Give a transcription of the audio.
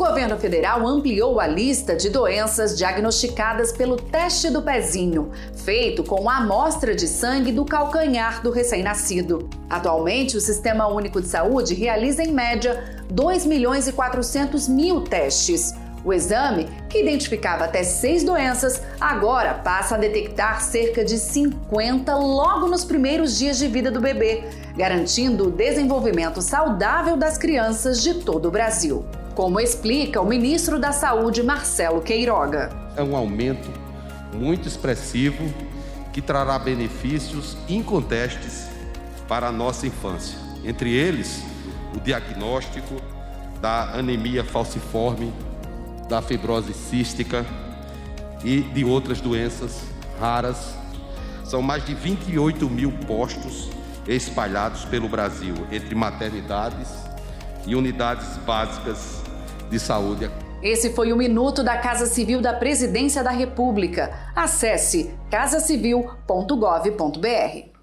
governo federal ampliou a lista de doenças diagnosticadas pelo teste do pezinho, feito com a amostra de sangue do calcanhar do recém-nascido. Atualmente, o Sistema Único de Saúde realiza em média 2 milhões e 400 mil testes. O exame, que identificava até seis doenças, agora passa a detectar cerca de 50 logo nos primeiros dias de vida do bebê, garantindo o desenvolvimento saudável das crianças de todo o Brasil. Como explica o ministro da Saúde, Marcelo Queiroga. É um aumento muito expressivo que trará benefícios incontestes para a nossa infância. Entre eles, o diagnóstico da anemia falciforme da fibrose cística e de outras doenças raras. São mais de 28 mil postos espalhados pelo Brasil, entre maternidades e unidades básicas de saúde. Esse foi o Minuto da Casa Civil da Presidência da República. Acesse casacivil.gov.br.